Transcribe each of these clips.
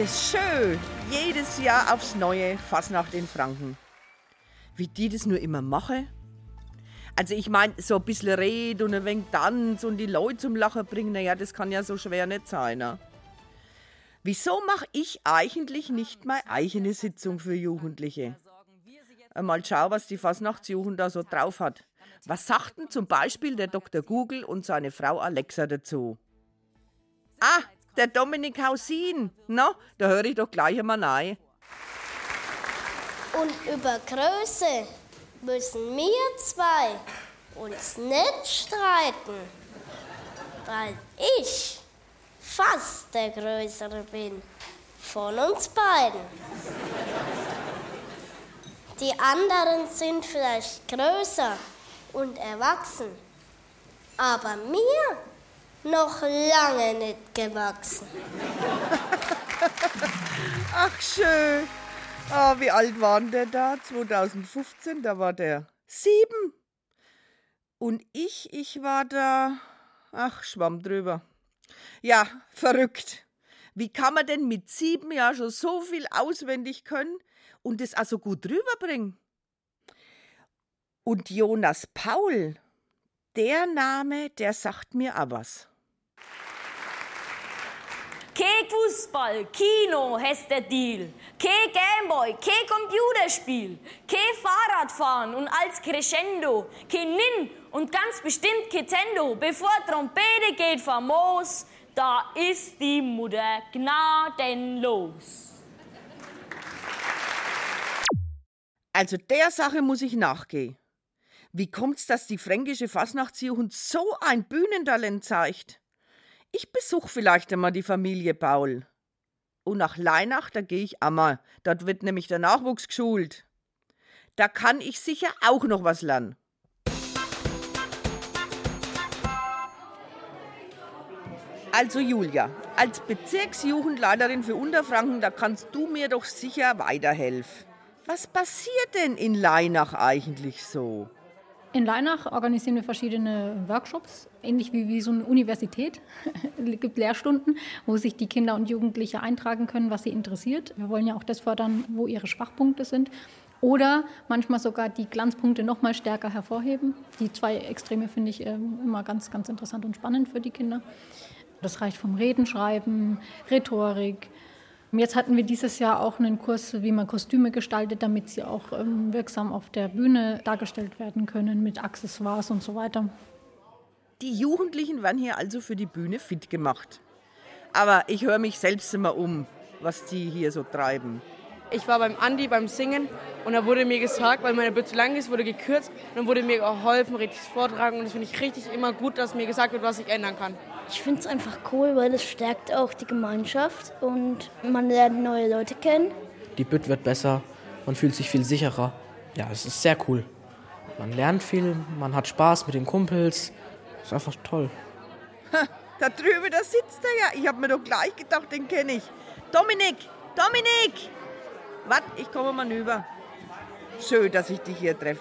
Das schön. Jedes Jahr aufs Neue Fasnacht in Franken. Wie die das nur immer machen. Also ich meine, so ein bisschen Red und ein wenig Tanz und die Leute zum Lachen bringen, naja, das kann ja so schwer nicht sein. Ne? Wieso mache ich eigentlich nicht meine eigene Sitzung für Jugendliche? Mal schau, was die Fasnachtsjugend da so drauf hat. Was sagten zum Beispiel der Dr. Google und seine Frau Alexa dazu? Ah, der Dominik Hausin. Na, da höre ich doch gleich einmal rein. Und über Größe müssen wir zwei uns nicht streiten, weil ich fast der Größere bin von uns beiden. Die anderen sind vielleicht größer und erwachsen, aber mir noch lange nicht gewachsen. Ach, schön. Ah, wie alt war der da? 2015, da war der sieben. Und ich, ich war da. Ach, schwamm drüber. Ja, verrückt. Wie kann man denn mit sieben Jahren schon so viel auswendig können und das also gut rüberbringen? Und Jonas Paul, der Name, der sagt mir auch was. Kein Fußball, Kino heißt der Deal. Kein Gameboy, kein Computerspiel. Kein Fahrradfahren und als Crescendo. Kein Nin und ganz bestimmt kein Tendo. Bevor Trompete geht famos, da ist die Mutter gnadenlos. Also der Sache muss ich nachgehen. Wie kommt's, dass die fränkische Fasnachtsjugend so ein Bühnentalent zeigt? Ich besuche vielleicht einmal die Familie Paul. Und nach Leinach, da gehe ich einmal. Dort wird nämlich der Nachwuchs geschult. Da kann ich sicher auch noch was lernen. Also Julia, als Bezirksjugendleiterin für Unterfranken, da kannst du mir doch sicher weiterhelfen. Was passiert denn in Leinach eigentlich so? In Leinach organisieren wir verschiedene Workshops, ähnlich wie, wie so eine Universität. es gibt Lehrstunden, wo sich die Kinder und Jugendliche eintragen können, was sie interessiert. Wir wollen ja auch das fördern, wo ihre Schwachpunkte sind. Oder manchmal sogar die Glanzpunkte noch mal stärker hervorheben. Die zwei Extreme finde ich ähm, immer ganz, ganz interessant und spannend für die Kinder. Das reicht vom Reden, Schreiben, Rhetorik, Jetzt hatten wir dieses Jahr auch einen Kurs, wie man Kostüme gestaltet, damit sie auch ähm, wirksam auf der Bühne dargestellt werden können mit Accessoires und so weiter. Die Jugendlichen werden hier also für die Bühne fit gemacht. Aber ich höre mich selbst immer um, was die hier so treiben. Ich war beim Andi beim Singen und da wurde mir gesagt, weil meine zu lang ist, wurde gekürzt und dann wurde mir geholfen, richtig vortragen und das finde ich richtig immer gut, dass mir gesagt wird, was ich ändern kann. Ich finde es einfach cool, weil es stärkt auch die Gemeinschaft und man lernt neue Leute kennen. Die Bütt wird besser, man fühlt sich viel sicherer. Ja, es ist sehr cool. Man lernt viel, man hat Spaß mit den Kumpels. Es ist einfach toll. Ha, da drüben, da sitzt er ja. Ich habe mir doch gleich gedacht, den kenne ich. Dominik, Dominik! Warte, ich komme mal rüber. Schön, dass ich dich hier treffe.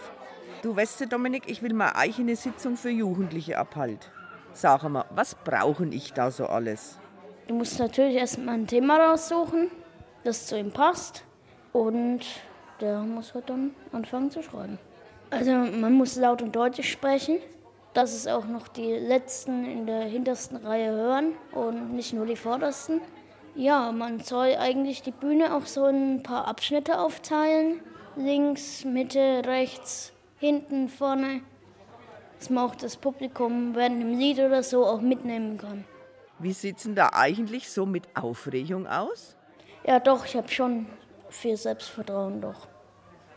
Du weißt, Dominik, ich will mal eigentlich eine Sitzung für Jugendliche abhalten. Sag mal, was brauchen ich da so alles? Du musst natürlich erstmal ein Thema raussuchen, das zu ihm passt. Und der muss halt dann anfangen zu schreiben. Also man muss laut und deutlich sprechen, dass es auch noch die Letzten in der hintersten Reihe hören und nicht nur die Vordersten. Ja, man soll eigentlich die Bühne auch so in ein paar Abschnitte aufteilen. Links, Mitte, rechts, hinten, vorne dass man auch das Publikum während dem Lied oder so auch mitnehmen kann. Wie sieht es denn da eigentlich so mit Aufregung aus? Ja, doch, ich habe schon viel Selbstvertrauen, doch.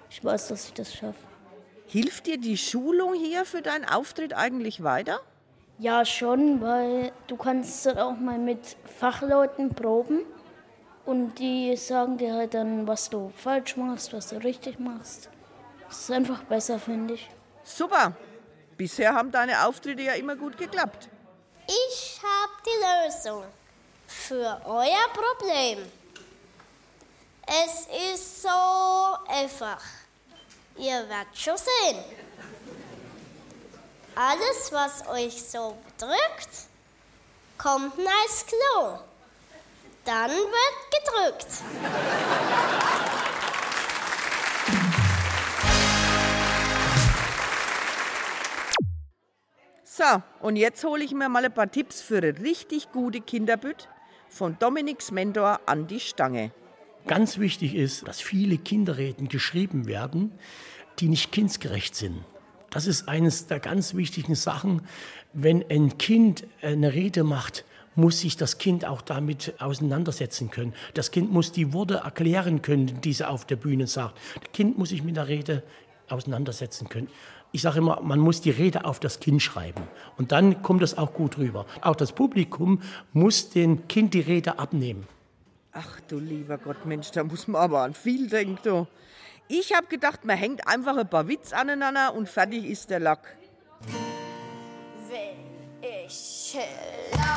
Ich weiß, dass ich das schaffe. Hilft dir die Schulung hier für deinen Auftritt eigentlich weiter? Ja, schon, weil du kannst dann auch mal mit Fachleuten proben und die sagen dir halt dann, was du falsch machst, was du richtig machst. Das ist einfach besser, finde ich. Super, Bisher haben deine Auftritte ja immer gut geklappt. Ich habe die Lösung für euer Problem. Es ist so einfach. Ihr werdet schon sehen. Alles, was euch so bedrückt, kommt als Klo. Dann wird ausrückt. So, und jetzt hole ich mir mal ein paar Tipps für eine richtig gute Kinderbütt von Dominiks Mentor an die Stange. Ganz wichtig ist, dass viele Kinderreden geschrieben werden, die nicht kindsgerecht sind. Das ist eines der ganz wichtigen Sachen. Wenn ein Kind eine Rede macht, muss sich das Kind auch damit auseinandersetzen können. Das Kind muss die Worte erklären können, die es auf der Bühne sagt. Das Kind muss sich mit der Rede auseinandersetzen können. Ich sage immer, man muss die Rede auf das Kind schreiben. Und dann kommt das auch gut rüber. Auch das Publikum muss dem Kind die Rede abnehmen. Ach du lieber Gott, Mensch, da muss man aber an viel denken. Du. Ich habe gedacht, man hängt einfach ein paar Witz aneinander und fertig ist der Lack. Wenn ich laut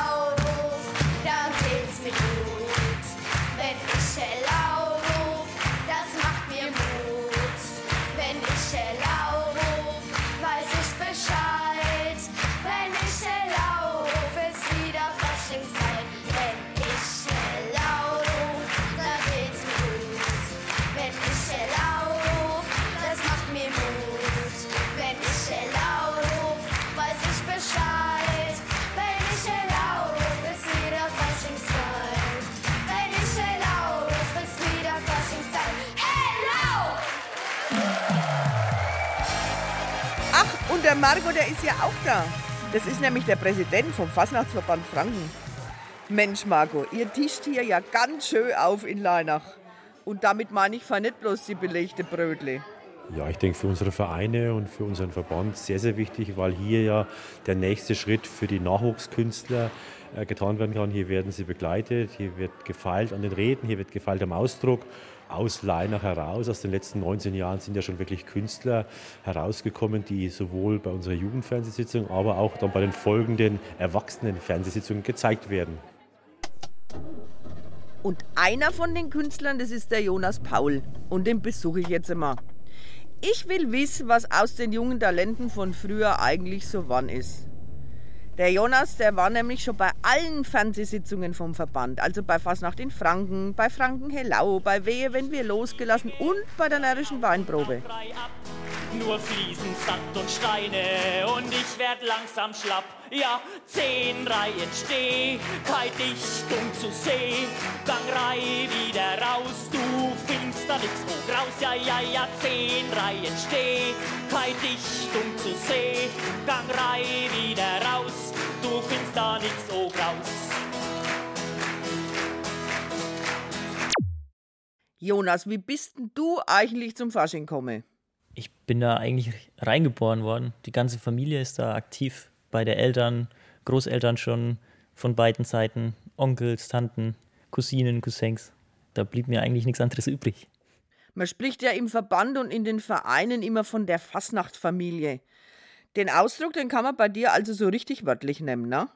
der Marco, der ist ja auch da. Das ist nämlich der Präsident vom Fasnachtsverband Franken. Mensch, Marco, ihr tischt hier ja ganz schön auf in Leinach. Und damit meine ich nicht bloß die belegte Brötle. Ja, ich denke für unsere Vereine und für unseren Verband sehr, sehr wichtig, weil hier ja der nächste Schritt für die Nachwuchskünstler äh, getan werden kann. Hier werden sie begleitet, hier wird gefeilt an den Reden, hier wird gefeilt am Ausdruck. Aus Leinach heraus, aus den letzten 19 Jahren sind ja schon wirklich Künstler herausgekommen, die sowohl bei unserer Jugendfernsehsitzung, aber auch dann bei den folgenden Erwachsenen-Fernsehsitzungen gezeigt werden. Und einer von den Künstlern, das ist der Jonas Paul. Und den besuche ich jetzt immer. Ich will wissen, was aus den jungen Talenten von früher eigentlich so wann ist. Der Jonas, der war nämlich schon bei allen Fernsehsitzungen vom Verband. Also bei Fasnacht in Franken, bei Franken Hellau, bei Wehe, wenn wir losgelassen und bei der närrischen Weinprobe. Nur Fliesen, Sand und Steine und ich werd langsam schlapp. Ja, zehn Reihen steh, keine Dichtung zu seh. Gang Rei wieder raus, du findest da nix wo graus. Ja, ja, ja, zehn Reihen steh, keine Dichtung zu seh. Gang Rei wieder raus, du findest da nix so graus. Jonas, wie bist denn du eigentlich zum Fasching gekommen? Ich bin da eigentlich reingeboren worden. Die ganze Familie ist da aktiv. Beide Eltern, Großeltern schon von beiden Seiten, Onkels, Tanten, Cousinen, Cousins. Da blieb mir eigentlich nichts anderes übrig. Man spricht ja im Verband und in den Vereinen immer von der Fasnachtfamilie. Den Ausdruck, den kann man bei dir also so richtig wörtlich nehmen, ne?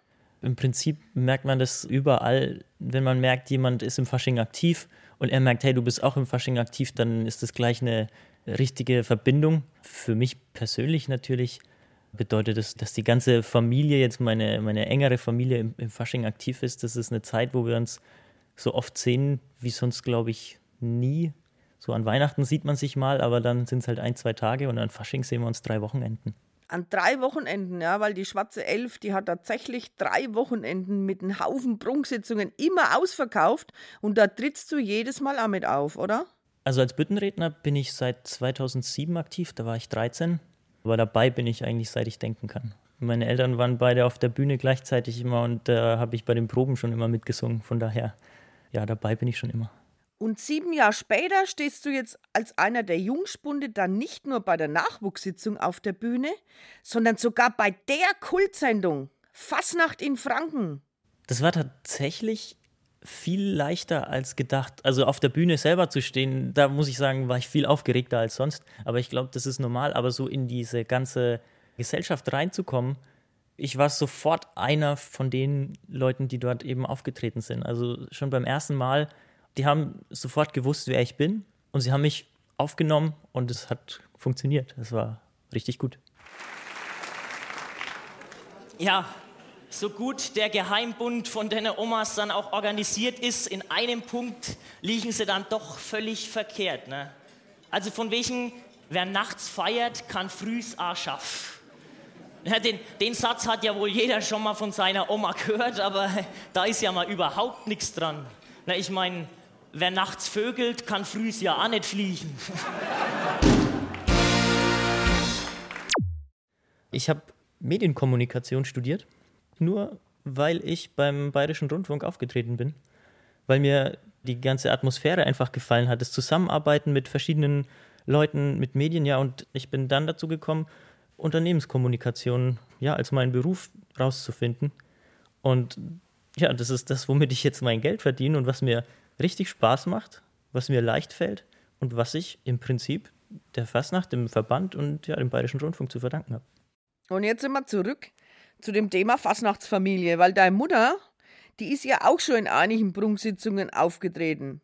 Im Prinzip merkt man das überall, wenn man merkt, jemand ist im Fasching aktiv und er merkt, hey, du bist auch im Fasching aktiv, dann ist das gleich eine richtige Verbindung. Für mich persönlich natürlich bedeutet das, dass die ganze Familie, jetzt meine, meine engere Familie im, im Fasching aktiv ist. Das ist eine Zeit, wo wir uns so oft sehen, wie sonst, glaube ich, nie. So an Weihnachten sieht man sich mal, aber dann sind es halt ein, zwei Tage und an Fasching sehen wir uns drei Wochenenden. An drei Wochenenden, ja, weil die Schwarze Elf, die hat tatsächlich drei Wochenenden mit einem Haufen Prunksitzungen immer ausverkauft und da trittst du jedes Mal auch mit auf, oder? Also als Büttenredner bin ich seit 2007 aktiv, da war ich 13. Aber dabei bin ich eigentlich, seit ich denken kann. Meine Eltern waren beide auf der Bühne gleichzeitig immer und da habe ich bei den Proben schon immer mitgesungen. Von daher, ja, dabei bin ich schon immer. Und sieben Jahre später stehst du jetzt als einer der Jungspunde dann nicht nur bei der Nachwuchssitzung auf der Bühne, sondern sogar bei der Kultsendung Fasnacht in Franken. Das war tatsächlich viel leichter als gedacht. Also auf der Bühne selber zu stehen, da muss ich sagen, war ich viel aufgeregter als sonst. Aber ich glaube, das ist normal. Aber so in diese ganze Gesellschaft reinzukommen, ich war sofort einer von den Leuten, die dort eben aufgetreten sind. Also schon beim ersten Mal, die haben sofort gewusst, wer ich bin. Und sie haben mich aufgenommen und es hat funktioniert. Es war richtig gut. Ja, so gut der Geheimbund von den Omas dann auch organisiert ist, in einem Punkt liegen sie dann doch völlig verkehrt. Ne? Also von welchen, wer nachts feiert, kann frühs auch schaffen. Ja, den, den Satz hat ja wohl jeder schon mal von seiner Oma gehört, aber da ist ja mal überhaupt nichts dran. Na, ich meine, wer nachts vögelt, kann frühs ja auch nicht fliegen. Ich habe Medienkommunikation studiert, nur weil ich beim Bayerischen Rundfunk aufgetreten bin. Weil mir die ganze Atmosphäre einfach gefallen hat, das Zusammenarbeiten mit verschiedenen Leuten, mit Medien, ja, und ich bin dann dazu gekommen, Unternehmenskommunikation ja als meinen Beruf rauszufinden. Und ja, das ist das, womit ich jetzt mein Geld verdiene und was mir richtig Spaß macht, was mir leicht fällt und was ich im Prinzip der Fastnacht, dem Verband und ja, dem Bayerischen Rundfunk zu verdanken habe. Und jetzt sind wir zurück zu dem Thema Fastnachtsfamilie, weil deine Mutter, die ist ja auch schon in einigen Prunksitzungen aufgetreten.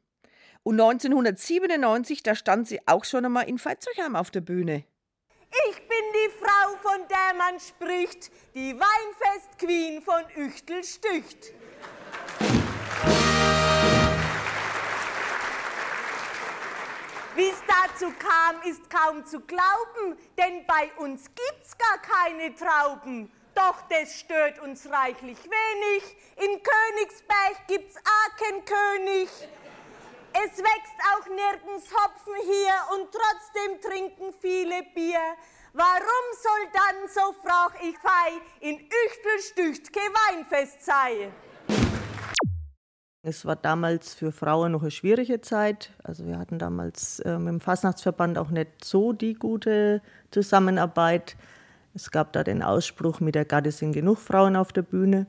Und 1997, da stand sie auch schon einmal in Veitshöchheim auf der Bühne. Ich bin die Frau, von der man spricht, die Weinfest-Queen von Üchtelstücht. Wie es dazu kam, ist kaum zu glauben, denn bei uns gibt's gar keine Trauben. Doch das stört uns reichlich wenig. In Königsberg gibt's auch keinen König. Es wächst auch nirgends Hopfen hier und trotzdem trinken viele Bier. Warum soll dann, so frag ich fei, in Üchtelstücht kein Weinfest sei? Es war damals für Frauen noch eine schwierige Zeit. Also wir hatten damals äh, mit dem Fasnachtsverband auch nicht so die gute Zusammenarbeit. Es gab da den Ausspruch, mit der Garde sind genug Frauen auf der Bühne.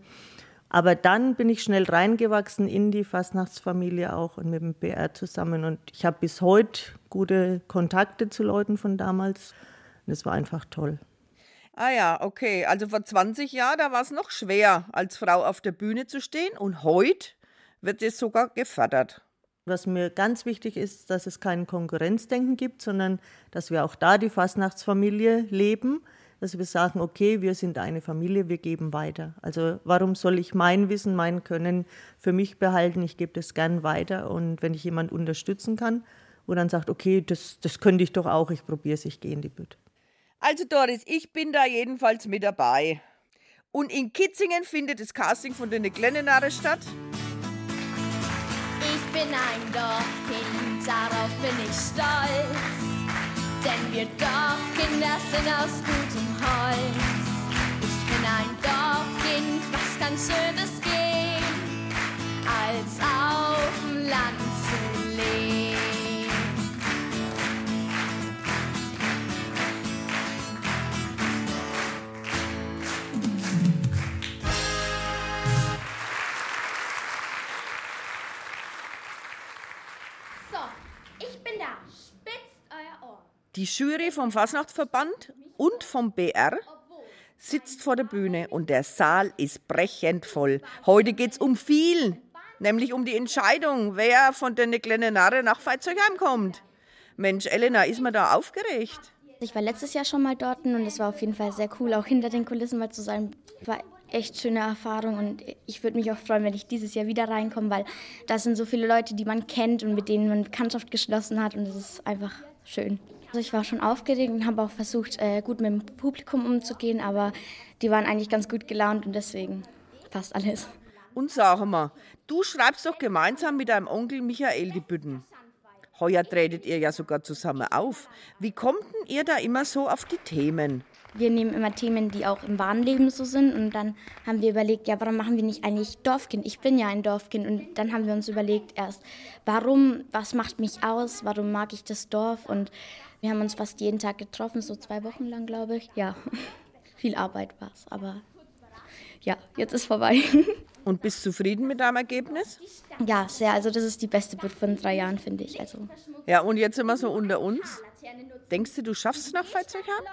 Aber dann bin ich schnell reingewachsen in die Fastnachtsfamilie auch und mit dem BR zusammen. Und ich habe bis heute gute Kontakte zu Leuten von damals. Und es war einfach toll. Ah ja, okay. Also vor 20 Jahren, da war es noch schwer, als Frau auf der Bühne zu stehen. Und heute wird es sogar gefördert. Was mir ganz wichtig ist, dass es kein Konkurrenzdenken gibt, sondern dass wir auch da die Fastnachtsfamilie leben, dass wir sagen, okay, wir sind eine Familie, wir geben weiter. Also warum soll ich mein Wissen, mein Können für mich behalten? Ich gebe das gern weiter und wenn ich jemand unterstützen kann, wo dann sagt, okay, das, das könnte ich doch auch, ich probiere es, ich gehe in die Bütte. Also Doris, ich bin da jedenfalls mit dabei. Und in Kitzingen findet das Casting von den Glennenare statt bin ein Dorfkind, darauf bin ich stolz. Denn wir Dorfkinder sind aus gutem Holz. Ich bin ein Dorfkind, was kann Schönes gehen, als auf Die Jury vom Fasnachtsverband und vom BR sitzt vor der Bühne und der Saal ist brechend voll. Heute geht es um viel, nämlich um die Entscheidung, wer von den kleinen Narre nach Veitshöchheim kommt. Mensch, Elena, ist man da aufgeregt? Ich war letztes Jahr schon mal dort und es war auf jeden Fall sehr cool, auch hinter den Kulissen mal zu sein. War echt schöne Erfahrung und ich würde mich auch freuen, wenn ich dieses Jahr wieder reinkomme, weil da sind so viele Leute, die man kennt und mit denen man Bekanntschaft geschlossen hat und es ist einfach schön. Also ich war schon aufgeregt und habe auch versucht, äh, gut mit dem Publikum umzugehen, aber die waren eigentlich ganz gut gelaunt und deswegen passt alles. Und sag mal, du schreibst doch gemeinsam mit deinem Onkel Michael die Bütten. Heuer tretet ihr ja sogar zusammen auf. Wie kommt denn ihr da immer so auf die Themen? Wir nehmen immer Themen, die auch im wahren Leben so sind. Und dann haben wir überlegt, ja, warum machen wir nicht eigentlich Dorfkind? Ich bin ja ein Dorfkind. Und dann haben wir uns überlegt erst, warum, was macht mich aus? Warum mag ich das Dorf? Und wir haben uns fast jeden Tag getroffen, so zwei Wochen lang, glaube ich. Ja, viel Arbeit war es. Aber ja, jetzt ist vorbei. Und bist du zufrieden mit deinem Ergebnis? Ja, sehr. Also das ist die beste Bit von drei Jahren, finde ich. Also. Ja, und jetzt wir so unter uns. Denkst du, du schaffst es nach Veitshöchheim?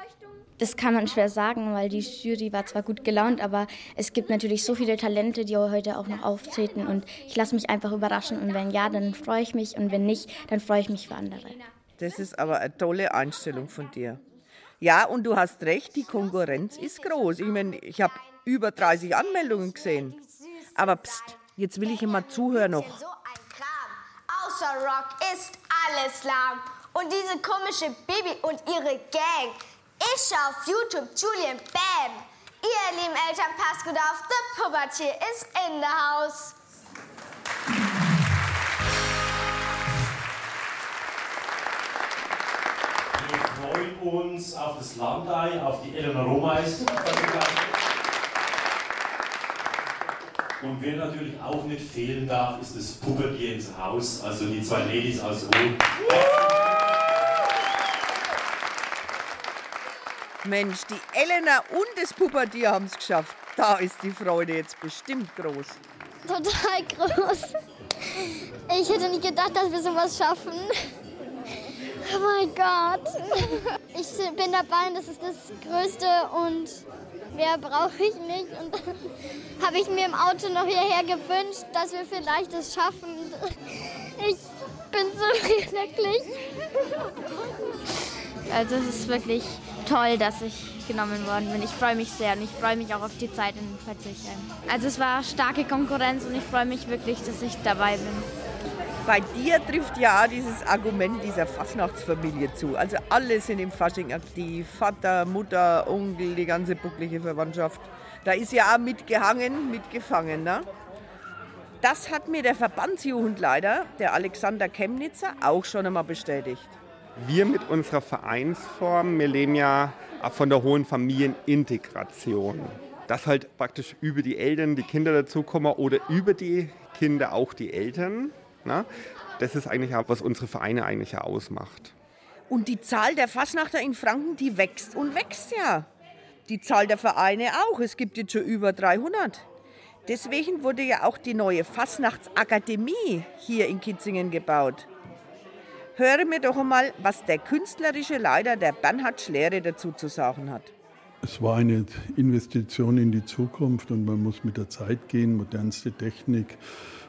Das kann man schwer sagen, weil die Jury war zwar gut gelaunt, aber es gibt natürlich so viele Talente, die heute auch noch auftreten und ich lasse mich einfach überraschen und wenn ja, dann freue ich mich und wenn nicht, dann freue ich mich für andere. Das ist aber eine tolle Einstellung von dir. Ja, und du hast recht, die Konkurrenz ist groß. Ich meine, ich habe über 30 Anmeldungen gesehen. Aber pst, jetzt will ich immer zuhören noch. Außer Rock ist alles lahm. Und diese komische Baby und ihre Gang. Ich schau auf YouTube Julian Bam. Ihr lieben Eltern, passt gut auf, the Pubertier ist in the house. Uns auf das Landei, auf die Elena Romeist. Und wer natürlich auch nicht fehlen darf, ist das Pubertier ins Haus, also die zwei Ladies aus Rom. Mensch, die Elena und das Pubertier haben es geschafft. Da ist die Freude jetzt bestimmt groß. Total groß. Ich hätte nicht gedacht, dass wir sowas schaffen. Oh mein Gott. Ich bin dabei und das ist das Größte und mehr brauche ich nicht. Und dann habe ich mir im Auto noch hierher gewünscht, dass wir vielleicht das schaffen. Ich bin so glücklich. Also es ist wirklich toll, dass ich genommen worden bin. Ich freue mich sehr und ich freue mich auch auf die Zeit in Verzichem. Also es war starke Konkurrenz und ich freue mich wirklich, dass ich dabei bin. Bei dir trifft ja dieses Argument dieser Fastnachtsfamilie zu. Also alle sind im Fasching aktiv. Vater, Mutter, Onkel, die ganze bucklige Verwandtschaft. Da ist ja auch mitgehangen, mitgefangen. Ne? Das hat mir der Verbandsjugendleiter, der Alexander Chemnitzer, auch schon einmal bestätigt. Wir mit unserer Vereinsform, wir leben ja von der hohen Familienintegration. Dass halt praktisch über die Eltern die Kinder dazukommen oder über die Kinder auch die Eltern. Na? Das ist eigentlich auch, was unsere Vereine eigentlich ja ausmacht. Und die Zahl der Fasnachter in Franken, die wächst und wächst ja. Die Zahl der Vereine auch. Es gibt jetzt schon über 300. Deswegen wurde ja auch die neue Fasnachtsakademie hier in Kitzingen gebaut. Höre mir doch einmal, was der künstlerische Leiter der Bernhard Schlere dazu zu sagen hat. Es war eine Investition in die Zukunft und man muss mit der Zeit gehen, modernste Technik,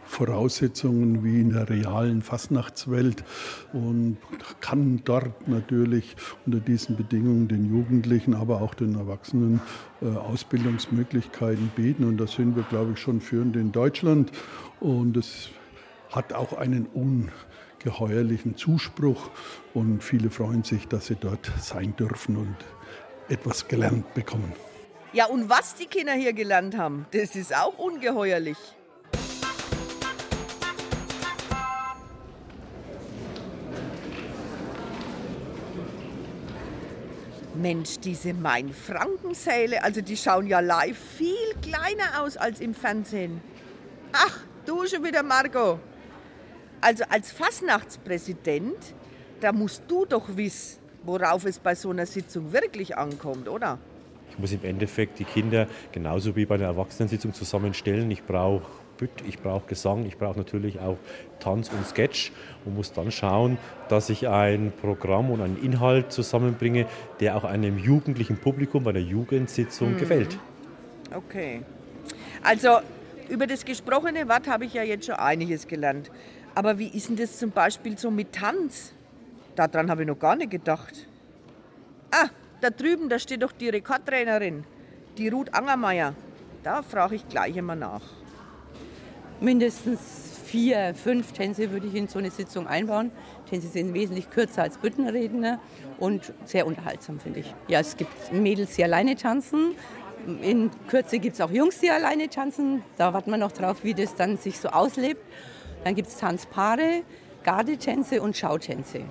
Voraussetzungen wie in der realen Fastnachtswelt und kann dort natürlich unter diesen Bedingungen den Jugendlichen, aber auch den Erwachsenen äh, Ausbildungsmöglichkeiten bieten. Und da sind wir, glaube ich, schon führend in Deutschland. Und es hat auch einen ungeheuerlichen Zuspruch und viele freuen sich, dass sie dort sein dürfen und etwas gelernt bekommen. Ja, und was die Kinder hier gelernt haben, das ist auch ungeheuerlich. Mensch, diese Main-Franken-Säle, also die schauen ja live viel kleiner aus als im Fernsehen. Ach, du schon wieder, Margot. Also als Fasnachtspräsident, da musst du doch wissen, worauf es bei so einer Sitzung wirklich ankommt, oder? Ich muss im Endeffekt die Kinder genauso wie bei einer Erwachsenensitzung zusammenstellen. Ich brauche ich brauche Gesang, ich brauche natürlich auch Tanz und Sketch und muss dann schauen, dass ich ein Programm und einen Inhalt zusammenbringe, der auch einem jugendlichen Publikum bei der Jugendsitzung Mhm. gefällt. Okay. Also über das gesprochene Wort habe ich ja jetzt schon einiges gelernt. Aber wie ist denn das zum Beispiel so mit Tanz? Daran habe ich noch gar nicht gedacht. Ah, da drüben, da steht doch die Rekordtrainerin, die Ruth Angermeier. Da frage ich gleich immer nach. Mindestens vier, fünf Tänze würde ich in so eine Sitzung einbauen. Tänze sind wesentlich kürzer als Büttenredner und sehr unterhaltsam, finde ich. Ja, es gibt Mädels, die alleine tanzen. In Kürze gibt es auch Jungs, die alleine tanzen. Da warten wir noch drauf, wie das dann sich so auslebt. Dann gibt es Tanzpaare, Gardetänze und Schautänze.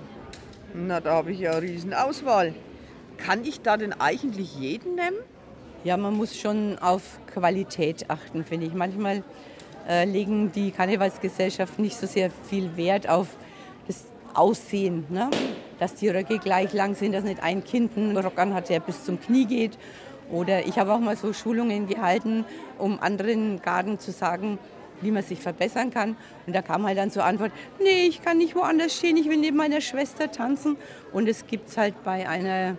Na, da habe ich ja eine Riesenauswahl. Kann ich da denn eigentlich jeden nehmen? Ja, man muss schon auf Qualität achten, finde ich. Manchmal äh, legen die Karnevalsgesellschaften nicht so sehr viel Wert auf das Aussehen. Ne? Dass die Röcke gleich lang sind, dass nicht ein Kind einen Rock anhat, der bis zum Knie geht. Oder ich habe auch mal so Schulungen gehalten, um anderen Garden zu sagen, wie man sich verbessern kann. Und da kam halt dann zur Antwort, nee, ich kann nicht woanders stehen, ich will neben meiner Schwester tanzen. Und es gibt es halt bei einer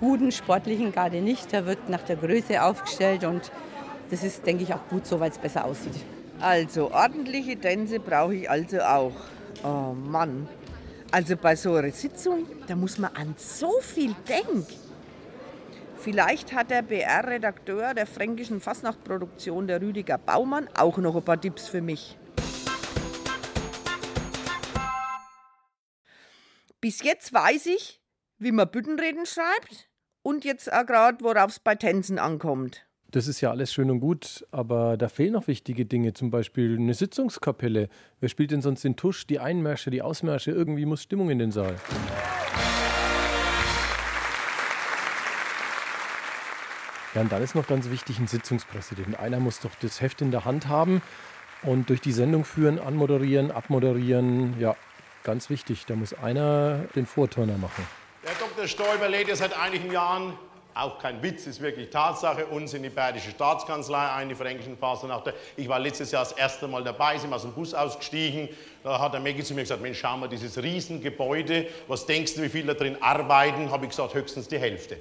guten sportlichen Garde nicht. Da wird nach der Größe aufgestellt und das ist, denke ich, auch gut so, weil es besser aussieht. Also, ordentliche Tänze brauche ich also auch. Oh Mann. Also bei so einer Sitzung, da muss man an so viel denken. Vielleicht hat der BR-Redakteur der fränkischen Fastnachtproduktion, der Rüdiger Baumann, auch noch ein paar Tipps für mich. Bis jetzt weiß ich, wie man Büttenreden schreibt und jetzt auch gerade, worauf es bei Tänzen ankommt. Das ist ja alles schön und gut, aber da fehlen noch wichtige Dinge, zum Beispiel eine Sitzungskapelle. Wer spielt denn sonst den Tusch, die Einmärsche, die Ausmärsche? Irgendwie muss Stimmung in den Saal. Ja, und dann ist noch ganz wichtig ein Sitzungspräsident. Einer muss doch das Heft in der Hand haben und durch die Sendung führen, anmoderieren, abmoderieren. Ja, ganz wichtig. Da muss einer den Vorturner machen. Der Dr. Stoiber lädt ja seit einigen Jahren, auch kein Witz, ist wirklich Tatsache, uns in die Bayerische Staatskanzlei ein, die fränkischen Fasnachter. Ich war letztes Jahr das erste Mal dabei, sind aus dem Bus ausgestiegen. Da hat der Meggi zu mir gesagt, Mensch, schau mal, dieses Riesengebäude, was denkst du, wie viele da drin arbeiten? Habe ich gesagt, höchstens die Hälfte.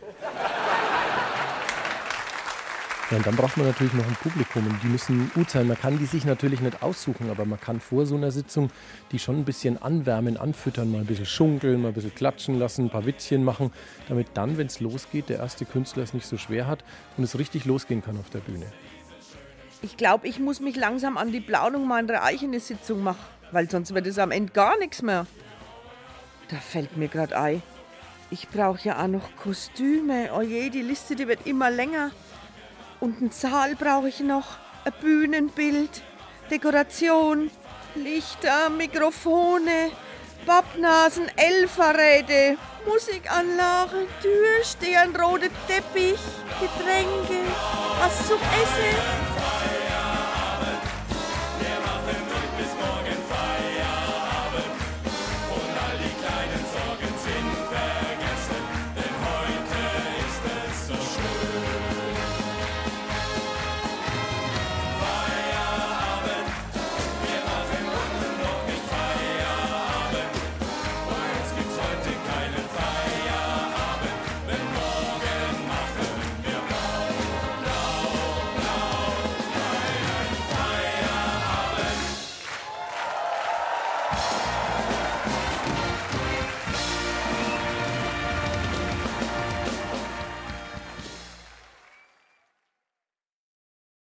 Ja, und dann braucht man natürlich noch ein Publikum und die müssen gut sein. Man kann die sich natürlich nicht aussuchen, aber man kann vor so einer Sitzung die schon ein bisschen anwärmen, anfüttern, mal ein bisschen schunkeln, mal ein bisschen klatschen lassen, ein paar Witzchen machen, damit dann, wenn es losgeht, der erste Künstler es nicht so schwer hat und es richtig losgehen kann auf der Bühne. Ich glaube, ich muss mich langsam an die Planung meiner eigenen Sitzung machen, weil sonst wird es am Ende gar nichts mehr. Da fällt mir gerade ein. Ich brauche ja auch noch Kostüme. Oje, die Liste, die wird immer länger. Und einen Saal brauche ich noch, ein Bühnenbild, Dekoration, Lichter, Mikrofone, Pappnasen, Elferräte, Musikanlage, Türstern, rote Teppich, Getränke, was zum Essen,